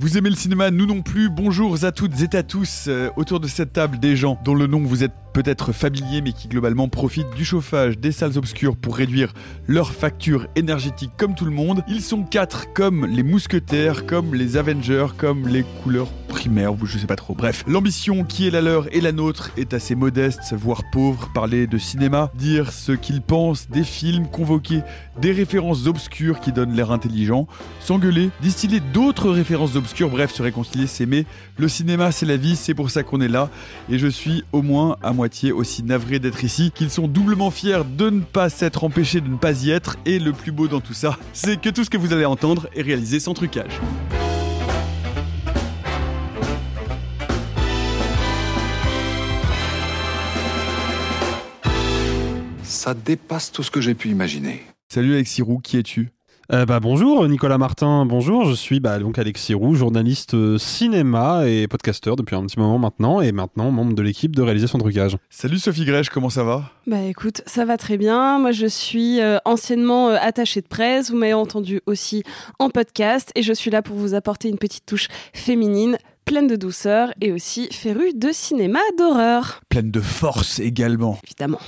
Vous aimez le cinéma, nous non plus. Bonjour à toutes et à tous. Euh, autour de cette table, des gens dont le nom vous êtes peut-être familier, mais qui globalement profitent du chauffage des salles obscures pour réduire leur facture énergétique comme tout le monde. Ils sont quatre, comme les mousquetaires, comme les Avengers, comme les couleurs primaires, je sais pas trop. Bref, l'ambition qui est la leur et la nôtre est assez modeste, voire pauvre. Parler de cinéma, dire ce qu'ils pensent des films, convoquer des références obscures qui donnent l'air intelligent, s'engueuler, distiller d'autres références obscures, bref, se réconcilier, s'aimer. Le cinéma, c'est la vie, c'est pour ça qu'on est là. Et je suis au moins à moitié aussi navré d'être ici, qu'ils sont doublement fiers de ne pas s'être empêchés de ne pas y être. Et le plus beau dans tout ça, c'est que tout ce que vous allez entendre est réalisé sans trucage. Ça dépasse tout ce que j'ai pu imaginer. Salut Alexis Roux, qui es-tu? Euh, bah, bonjour Nicolas Martin, bonjour, je suis bah, donc Alexis Roux, journaliste euh, cinéma et podcasteur depuis un petit moment maintenant et maintenant membre de l'équipe de réaliser son trucage. Salut Sophie Grèche, comment ça va? Bah écoute, ça va très bien. Moi je suis euh, anciennement euh, attachée de presse, vous m'avez entendu aussi en podcast et je suis là pour vous apporter une petite touche féminine pleine de douceur et aussi férue de cinéma d'horreur. Pleine de force également. Évidemment.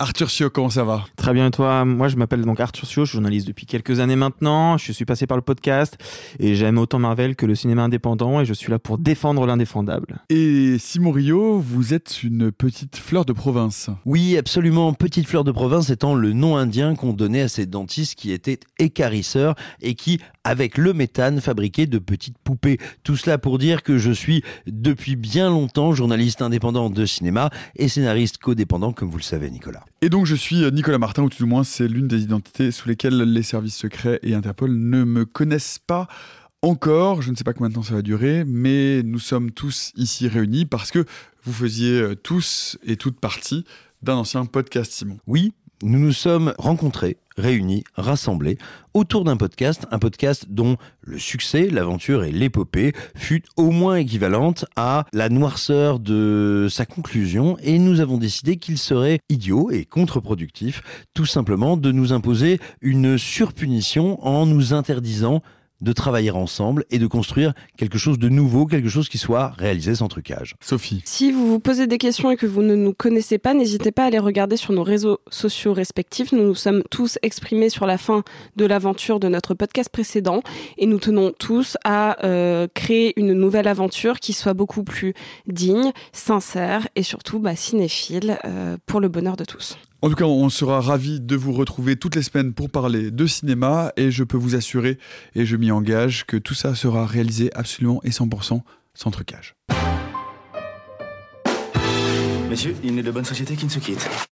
Arthur Sio, comment ça va Très bien, et toi? Moi, je m'appelle donc Arthur Sio, je suis journaliste depuis quelques années maintenant. Je suis passé par le podcast et j'aime autant Marvel que le cinéma indépendant et je suis là pour défendre l'indéfendable. Et Simon Rio, vous êtes une petite fleur de province. Oui, absolument. Petite fleur de province étant le nom indien qu'on donnait à ces dentistes qui étaient écarisseurs et qui, avec le méthane, fabriquaient de petites poupées. Tout cela pour dire que je suis depuis bien longtemps journaliste indépendant de cinéma et scénariste codépendant, comme vous le savez, Nicolas. Et donc je suis Nicolas Martin, ou tout du moins c'est l'une des identités sous lesquelles les services secrets et Interpol ne me connaissent pas encore. Je ne sais pas combien de temps ça va durer, mais nous sommes tous ici réunis parce que vous faisiez tous et toutes partie d'un ancien podcast Simon. Oui, nous nous sommes rencontrés, réunis, rassemblés autour d'un podcast, un podcast dont le succès, l'aventure et l'épopée fut au moins équivalente à la noirceur de sa conclusion et nous avons décidé qu'il serait idiot et contre-productif tout simplement de nous imposer une surpunition en nous interdisant de travailler ensemble et de construire quelque chose de nouveau, quelque chose qui soit réalisé sans trucage. Sophie. Si vous vous posez des questions et que vous ne nous connaissez pas, n'hésitez pas à les regarder sur nos réseaux sociaux respectifs. Nous nous sommes tous exprimés sur la fin de l'aventure de notre podcast précédent et nous tenons tous à euh, créer une nouvelle aventure qui soit beaucoup plus digne, sincère et surtout bah, cinéphile euh, pour le bonheur de tous. En tout cas, on sera ravis de vous retrouver toutes les semaines pour parler de cinéma et je peux vous assurer, et je m'y engage, que tout ça sera réalisé absolument et 100% sans trucage. Messieurs, il n'est de bonne société qui ne se quitte.